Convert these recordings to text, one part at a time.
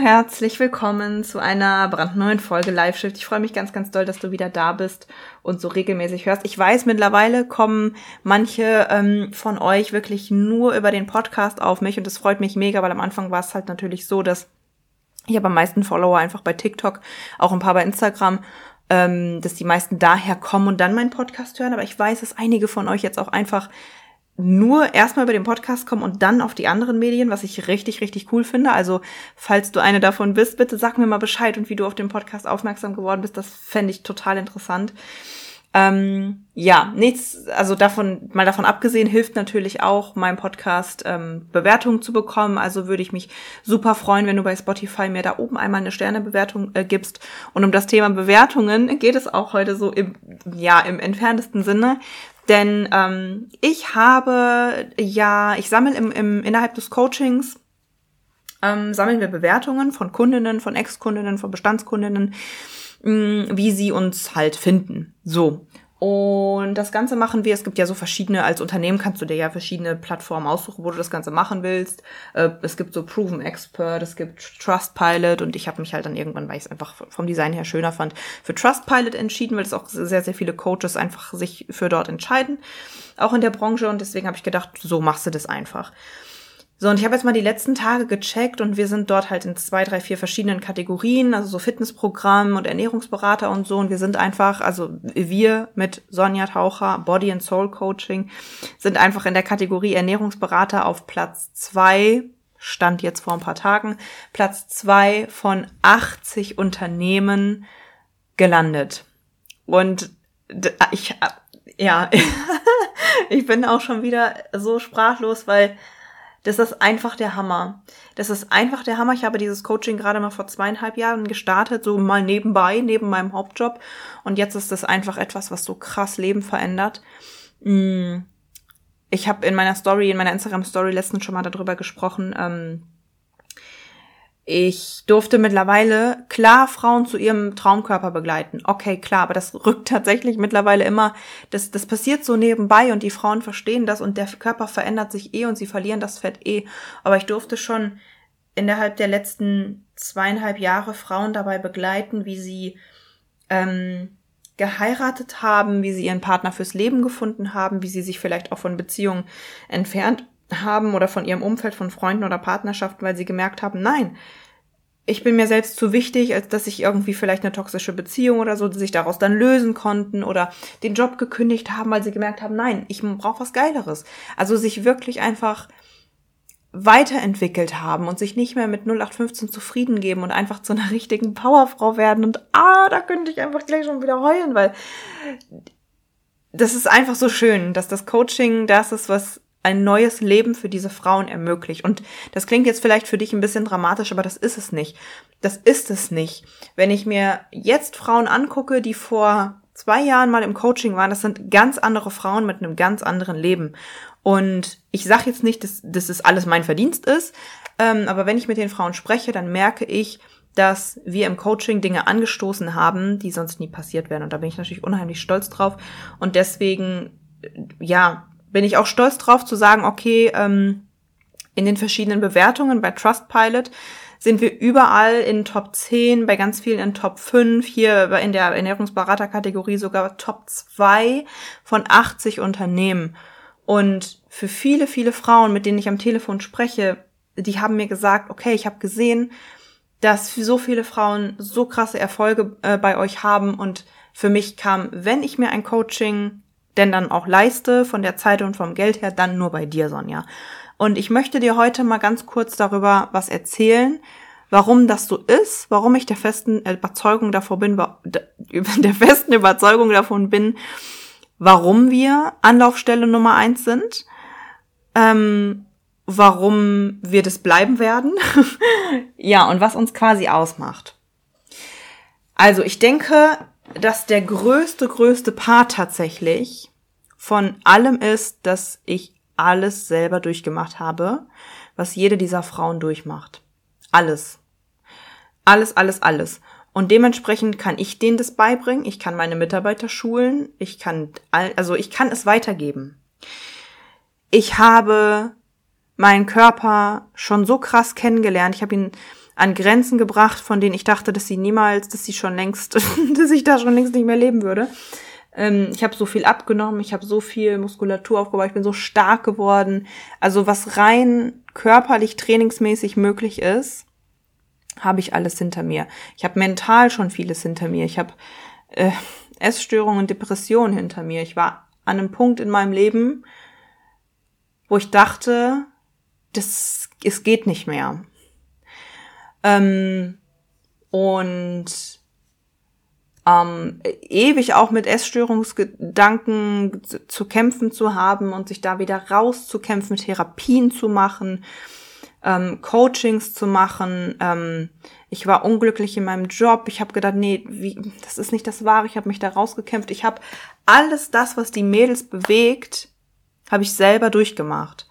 herzlich willkommen zu einer brandneuen Folge Live Shift. Ich freue mich ganz, ganz doll, dass du wieder da bist und so regelmäßig hörst. Ich weiß, mittlerweile kommen manche ähm, von euch wirklich nur über den Podcast auf mich und das freut mich mega, weil am Anfang war es halt natürlich so, dass ich habe am meisten Follower einfach bei TikTok, auch ein paar bei Instagram, ähm, dass die meisten daher kommen und dann meinen Podcast hören. Aber ich weiß, dass einige von euch jetzt auch einfach nur erstmal über den Podcast kommen und dann auf die anderen Medien, was ich richtig, richtig cool finde. Also, falls du eine davon bist, bitte sag mir mal Bescheid und wie du auf den Podcast aufmerksam geworden bist. Das fände ich total interessant. Ähm, ja, nichts, also davon, mal davon abgesehen, hilft natürlich auch, meinem Podcast ähm, Bewertungen zu bekommen. Also würde ich mich super freuen, wenn du bei Spotify mir da oben einmal eine Sternebewertung äh, gibst. Und um das Thema Bewertungen geht es auch heute so im, ja, im entferntesten Sinne. Denn ähm, ich habe ja, ich sammle im, im, innerhalb des Coachings, ähm, sammeln wir Bewertungen von Kundinnen, von Ex-Kundinnen, von Bestandskundinnen, mh, mm, wie sie uns halt finden. So. Und das Ganze machen wir, es gibt ja so verschiedene, als Unternehmen kannst du dir ja verschiedene Plattformen aussuchen, wo du das Ganze machen willst. Äh, es gibt so Proven Expert, es gibt Trustpilot und ich habe mich halt dann irgendwann, weil ich es einfach vom Design her schöner fand, für Trustpilot entschieden, weil es auch sehr, sehr viele Coaches einfach sich für dort entscheiden, auch in der Branche und deswegen habe ich gedacht, so machst du das einfach. So, und ich habe jetzt mal die letzten Tage gecheckt und wir sind dort halt in zwei, drei, vier verschiedenen Kategorien, also so Fitnessprogramm und Ernährungsberater und so. Und wir sind einfach, also wir mit Sonja Taucher, Body and Soul Coaching, sind einfach in der Kategorie Ernährungsberater auf Platz zwei, stand jetzt vor ein paar Tagen, Platz zwei von 80 Unternehmen gelandet. Und ich, ja, ich bin auch schon wieder so sprachlos, weil das ist einfach der Hammer. Das ist einfach der Hammer. Ich habe dieses Coaching gerade mal vor zweieinhalb Jahren gestartet, so mal nebenbei, neben meinem Hauptjob. Und jetzt ist das einfach etwas, was so krass Leben verändert. Mm. Ich habe in meiner Story, in meiner Instagram-Story letztens schon mal darüber gesprochen, ähm, ich durfte mittlerweile klar Frauen zu ihrem Traumkörper begleiten. Okay, klar, aber das rückt tatsächlich mittlerweile immer, das, das passiert so nebenbei und die Frauen verstehen das und der Körper verändert sich eh und sie verlieren das Fett eh. Aber ich durfte schon innerhalb der letzten zweieinhalb Jahre Frauen dabei begleiten, wie sie ähm, geheiratet haben, wie sie ihren Partner fürs Leben gefunden haben, wie sie sich vielleicht auch von Beziehungen entfernt haben oder von ihrem Umfeld, von Freunden oder Partnerschaften, weil sie gemerkt haben, nein, ich bin mir selbst zu wichtig, als dass ich irgendwie vielleicht eine toxische Beziehung oder so, sich daraus dann lösen konnten oder den Job gekündigt haben, weil sie gemerkt haben, nein, ich brauche was Geileres. Also sich wirklich einfach weiterentwickelt haben und sich nicht mehr mit 0815 zufrieden geben und einfach zu einer richtigen Powerfrau werden und ah, da könnte ich einfach gleich schon wieder heulen, weil das ist einfach so schön, dass das Coaching das ist, was ein neues Leben für diese Frauen ermöglicht. Und das klingt jetzt vielleicht für dich ein bisschen dramatisch, aber das ist es nicht. Das ist es nicht. Wenn ich mir jetzt Frauen angucke, die vor zwei Jahren mal im Coaching waren, das sind ganz andere Frauen mit einem ganz anderen Leben. Und ich sage jetzt nicht, dass, dass es alles mein Verdienst ist, ähm, aber wenn ich mit den Frauen spreche, dann merke ich, dass wir im Coaching Dinge angestoßen haben, die sonst nie passiert wären. Und da bin ich natürlich unheimlich stolz drauf. Und deswegen, ja, bin ich auch stolz drauf zu sagen, okay, ähm, in den verschiedenen Bewertungen bei Trustpilot sind wir überall in Top 10, bei ganz vielen in Top 5, hier in der Ernährungsberaterkategorie sogar Top 2 von 80 Unternehmen. Und für viele, viele Frauen, mit denen ich am Telefon spreche, die haben mir gesagt, okay, ich habe gesehen, dass so viele Frauen so krasse Erfolge äh, bei euch haben und für mich kam, wenn ich mir ein Coaching denn dann auch leiste, von der Zeit und vom Geld her, dann nur bei dir, Sonja. Und ich möchte dir heute mal ganz kurz darüber was erzählen, warum das so ist, warum ich der festen Überzeugung davor bin, der festen Überzeugung davon bin, warum wir Anlaufstelle Nummer eins sind, ähm, warum wir das bleiben werden. ja, und was uns quasi ausmacht. Also ich denke, dass der größte, größte Part tatsächlich von allem ist, dass ich alles selber durchgemacht habe, was jede dieser Frauen durchmacht. Alles. Alles, alles, alles. Und dementsprechend kann ich denen das beibringen. Ich kann meine Mitarbeiter schulen. Ich kann, also ich kann es weitergeben. Ich habe meinen Körper schon so krass kennengelernt. Ich habe ihn an Grenzen gebracht, von denen ich dachte, dass sie niemals, dass sie schon längst, dass ich da schon längst nicht mehr leben würde. Ähm, ich habe so viel abgenommen, ich habe so viel Muskulatur aufgebaut, ich bin so stark geworden. Also was rein körperlich, trainingsmäßig möglich ist, habe ich alles hinter mir. Ich habe mental schon vieles hinter mir. Ich habe äh, Essstörungen und Depressionen hinter mir. Ich war an einem Punkt in meinem Leben, wo ich dachte, das, es geht nicht mehr. Ähm, und ähm, ewig auch mit Essstörungsgedanken zu kämpfen zu haben und sich da wieder rauszukämpfen, Therapien zu machen, ähm, Coachings zu machen. Ähm, ich war unglücklich in meinem Job. Ich habe gedacht, nee, wie, das ist nicht das Wahre. Ich habe mich da rausgekämpft. Ich habe alles das, was die Mädels bewegt, habe ich selber durchgemacht.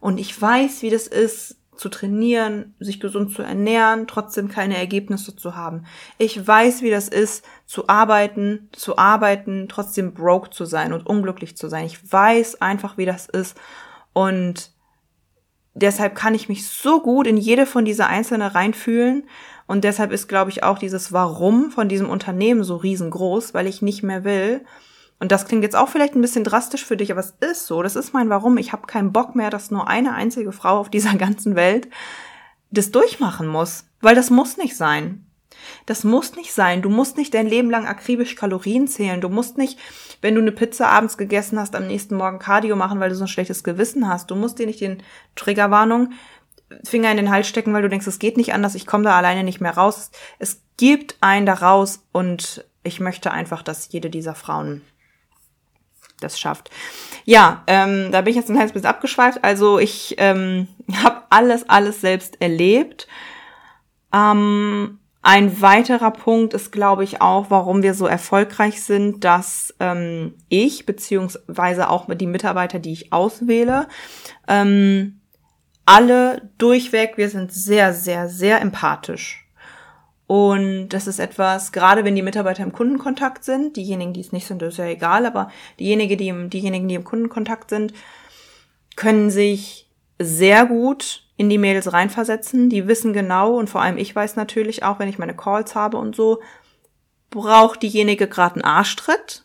Und ich weiß, wie das ist, zu trainieren, sich gesund zu ernähren, trotzdem keine Ergebnisse zu haben. Ich weiß, wie das ist, zu arbeiten, zu arbeiten, trotzdem broke zu sein und unglücklich zu sein. Ich weiß einfach, wie das ist. Und deshalb kann ich mich so gut in jede von dieser einzelnen reinfühlen. Und deshalb ist, glaube ich, auch dieses Warum von diesem Unternehmen so riesengroß, weil ich nicht mehr will, und das klingt jetzt auch vielleicht ein bisschen drastisch für dich, aber es ist so. Das ist mein Warum. Ich habe keinen Bock mehr, dass nur eine einzige Frau auf dieser ganzen Welt das durchmachen muss. Weil das muss nicht sein. Das muss nicht sein. Du musst nicht dein Leben lang akribisch Kalorien zählen. Du musst nicht, wenn du eine Pizza abends gegessen hast, am nächsten Morgen Cardio machen, weil du so ein schlechtes Gewissen hast. Du musst dir nicht den Triggerwarnung Finger in den Hals stecken, weil du denkst, es geht nicht anders, ich komme da alleine nicht mehr raus. Es gibt einen da raus und ich möchte einfach, dass jede dieser Frauen das schafft. Ja, ähm, da bin ich jetzt ein kleines bisschen abgeschweift. Also ich ähm, habe alles, alles selbst erlebt. Ähm, ein weiterer Punkt ist, glaube ich, auch, warum wir so erfolgreich sind, dass ähm, ich beziehungsweise auch die Mitarbeiter, die ich auswähle, ähm, alle durchweg, wir sind sehr, sehr, sehr empathisch. Und das ist etwas, gerade wenn die Mitarbeiter im Kundenkontakt sind, diejenigen, die es nicht sind, ist ja egal, aber diejenigen, die im, diejenigen, die im Kundenkontakt sind, können sich sehr gut in die Mails reinversetzen. Die wissen genau und vor allem ich weiß natürlich auch, wenn ich meine Calls habe und so, braucht diejenige gerade einen Arschtritt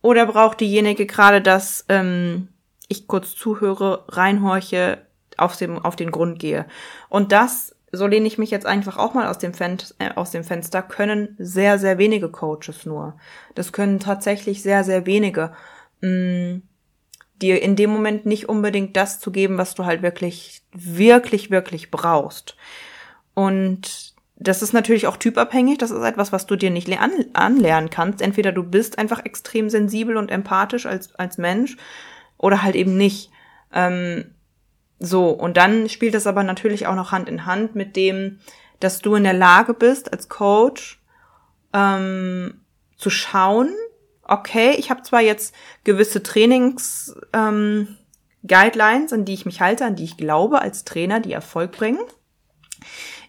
oder braucht diejenige gerade, dass ähm, ich kurz zuhöre, reinhorche, auf, dem, auf den Grund gehe. Und das so lehne ich mich jetzt einfach auch mal aus dem, Fen äh, aus dem Fenster, können sehr, sehr wenige Coaches nur. Das können tatsächlich sehr, sehr wenige. Mh, mm, dir in dem Moment nicht unbedingt das zu geben, was du halt wirklich, wirklich, wirklich brauchst. Und das ist natürlich auch typabhängig. Das ist etwas, was du dir nicht an anlernen kannst. Entweder du bist einfach extrem sensibel und empathisch als, als Mensch oder halt eben nicht. Ähm, so, und dann spielt das aber natürlich auch noch Hand in Hand mit dem, dass du in der Lage bist, als Coach ähm, zu schauen, okay, ich habe zwar jetzt gewisse Trainings ähm, an die ich mich halte, an die ich glaube als Trainer, die Erfolg bringen.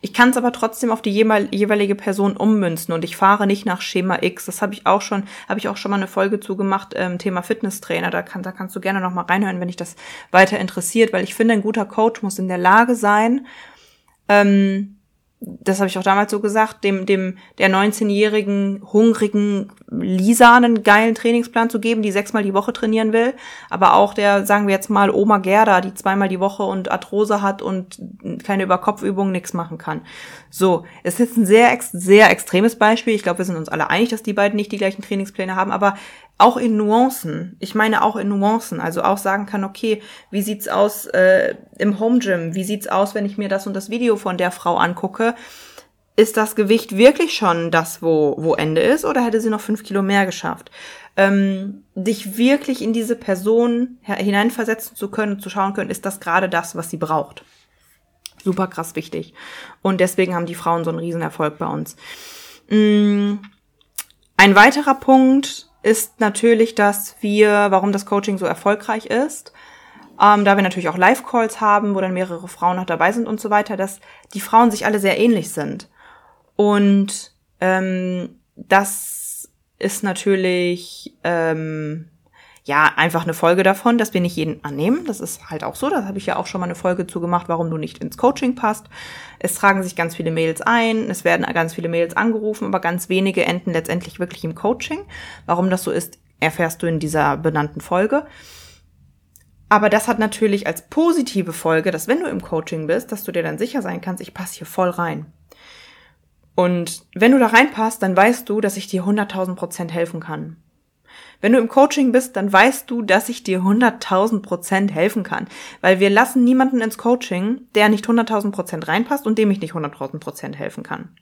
Ich kann es aber trotzdem auf die jeweilige Person ummünzen und ich fahre nicht nach Schema X. Das habe ich auch schon, habe ich auch schon mal eine Folge zugemacht, ähm, Thema Fitnesstrainer. Da, kann, da kannst du gerne noch mal reinhören, wenn dich das weiter interessiert, weil ich finde, ein guter Coach muss in der Lage sein, ähm, das habe ich auch damals so gesagt, dem, dem der 19-jährigen, hungrigen Lisa einen geilen Trainingsplan zu geben, die sechsmal die Woche trainieren will, aber auch der, sagen wir jetzt mal, Oma Gerda, die zweimal die Woche und Arthrose hat und keine Überkopfübungen nichts machen kann. So, es ist ein sehr, sehr extremes Beispiel. Ich glaube, wir sind uns alle einig, dass die beiden nicht die gleichen Trainingspläne haben, aber auch in Nuancen. Ich meine auch in Nuancen. Also auch sagen kann, okay, wie sieht's aus äh, im Home Gym? Wie sieht's aus, wenn ich mir das und das Video von der Frau angucke? ist das Gewicht wirklich schon das, wo, wo Ende ist, oder hätte sie noch fünf Kilo mehr geschafft? Ähm, dich wirklich in diese Person hineinversetzen zu können, zu schauen können, ist das gerade das, was sie braucht? Super krass wichtig. Und deswegen haben die Frauen so einen Riesenerfolg bei uns. Mm, ein weiterer Punkt ist natürlich, dass wir, warum das Coaching so erfolgreich ist, ähm, da wir natürlich auch Live-Calls haben, wo dann mehrere Frauen noch dabei sind und so weiter, dass die Frauen sich alle sehr ähnlich sind. Und ähm, das ist natürlich ähm, ja einfach eine Folge davon, dass wir nicht jeden annehmen. Das ist halt auch so. Das habe ich ja auch schon mal eine Folge zu gemacht, warum du nicht ins Coaching passt. Es tragen sich ganz viele Mails ein, es werden ganz viele Mails angerufen, aber ganz wenige enden letztendlich wirklich im Coaching. Warum das so ist, erfährst du in dieser benannten Folge. Aber das hat natürlich als positive Folge, dass wenn du im Coaching bist, dass du dir dann sicher sein kannst, ich passe hier voll rein. Und wenn du da reinpasst, dann weißt du, dass ich dir 100.000 Prozent helfen kann. Wenn du im Coaching bist, dann weißt du, dass ich dir 100.000 Prozent helfen kann. Weil wir lassen niemanden ins Coaching, der nicht 100.000 Prozent reinpasst und dem ich nicht 100.000 Prozent helfen kann.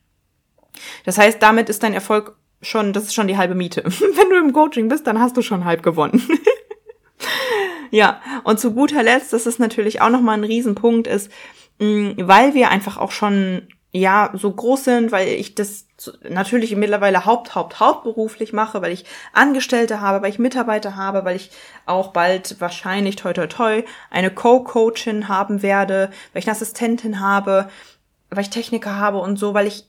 Das heißt, damit ist dein Erfolg schon, das ist schon die halbe Miete. Wenn du im Coaching bist, dann hast du schon halb gewonnen. Ja, und zu guter Letzt, das ist natürlich auch nochmal ein Riesenpunkt, ist, mh, weil wir einfach auch schon ja so groß sind, weil ich das natürlich mittlerweile haupt haupt hauptberuflich mache, weil ich Angestellte habe, weil ich Mitarbeiter habe, weil ich auch bald wahrscheinlich toi toi toi eine Co-Coachin haben werde, weil ich eine Assistentin habe, weil ich Techniker habe und so, weil ich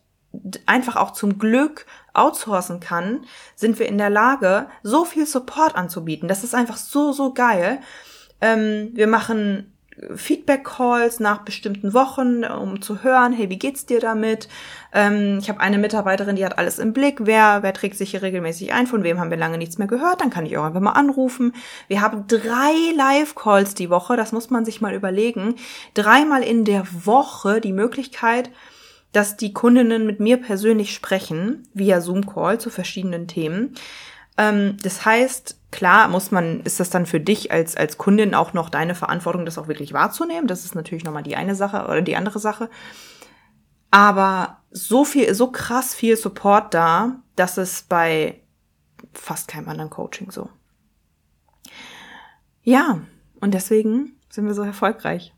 einfach auch zum Glück outsourcen kann, sind wir in der Lage, so viel Support anzubieten. Das ist einfach so, so geil. Ähm, wir machen Feedback-Calls nach bestimmten Wochen, um zu hören, hey, wie geht's dir damit? Ähm, ich habe eine Mitarbeiterin, die hat alles im Blick. Wer, wer trägt sich hier regelmäßig ein? Von wem haben wir lange nichts mehr gehört? Dann kann ich auch einfach mal anrufen. Wir haben drei Live-Calls die Woche. Das muss man sich mal überlegen. Dreimal in der Woche die Möglichkeit, dass die Kundinnen mit mir persönlich sprechen, via Zoom-Call zu verschiedenen Themen. Ähm, das heißt, klar muss man, ist das dann für dich als, als Kundin auch noch deine Verantwortung, das auch wirklich wahrzunehmen. Das ist natürlich nochmal die eine Sache oder die andere Sache. Aber so viel, so krass viel Support da, dass es bei fast keinem anderen Coaching so. Ja, und deswegen sind wir so erfolgreich.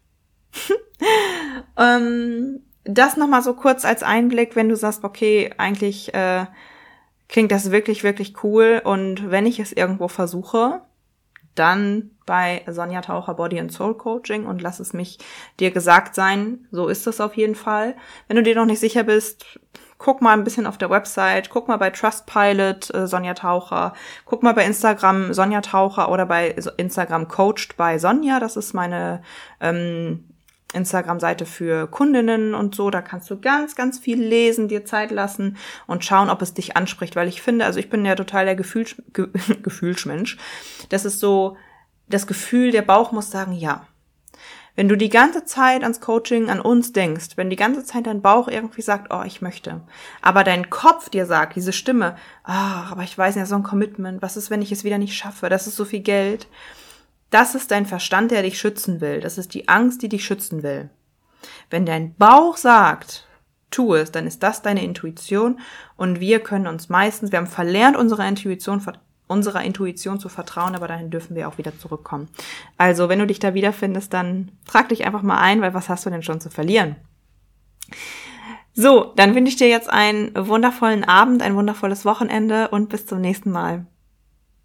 ähm, das nochmal so kurz als Einblick, wenn du sagst, okay, eigentlich äh, klingt das wirklich, wirklich cool. Und wenn ich es irgendwo versuche, dann bei Sonja Taucher Body and Soul Coaching und lass es mich dir gesagt sein, so ist das auf jeden Fall. Wenn du dir noch nicht sicher bist, guck mal ein bisschen auf der Website, guck mal bei Trustpilot äh, Sonja Taucher, guck mal bei Instagram Sonja Taucher oder bei Instagram Coached bei Sonja, das ist meine ähm, Instagram-Seite für Kundinnen und so. Da kannst du ganz, ganz viel lesen, dir Zeit lassen und schauen, ob es dich anspricht. Weil ich finde, also ich bin ja total der Gefühls Ge Gefühlsmensch. Das ist so, das Gefühl, der Bauch muss sagen, ja. Wenn du die ganze Zeit ans Coaching, an uns denkst, wenn die ganze Zeit dein Bauch irgendwie sagt, oh, ich möchte, aber dein Kopf dir sagt, diese Stimme, ah, aber ich weiß ja, so ein Commitment, was ist, wenn ich es wieder nicht schaffe, das ist so viel Geld, das ist dein Verstand, der dich schützen will. Das ist die Angst, die dich schützen will. Wenn dein Bauch sagt, tu es, dann ist das deine Intuition und wir können uns meistens, wir haben verlernt, unserer Intuition, unserer Intuition zu vertrauen, aber dahin dürfen wir auch wieder zurückkommen. Also, wenn du dich da wiederfindest, dann trag dich einfach mal ein, weil was hast du denn schon zu verlieren? So, dann wünsche ich dir jetzt einen wundervollen Abend, ein wundervolles Wochenende und bis zum nächsten Mal.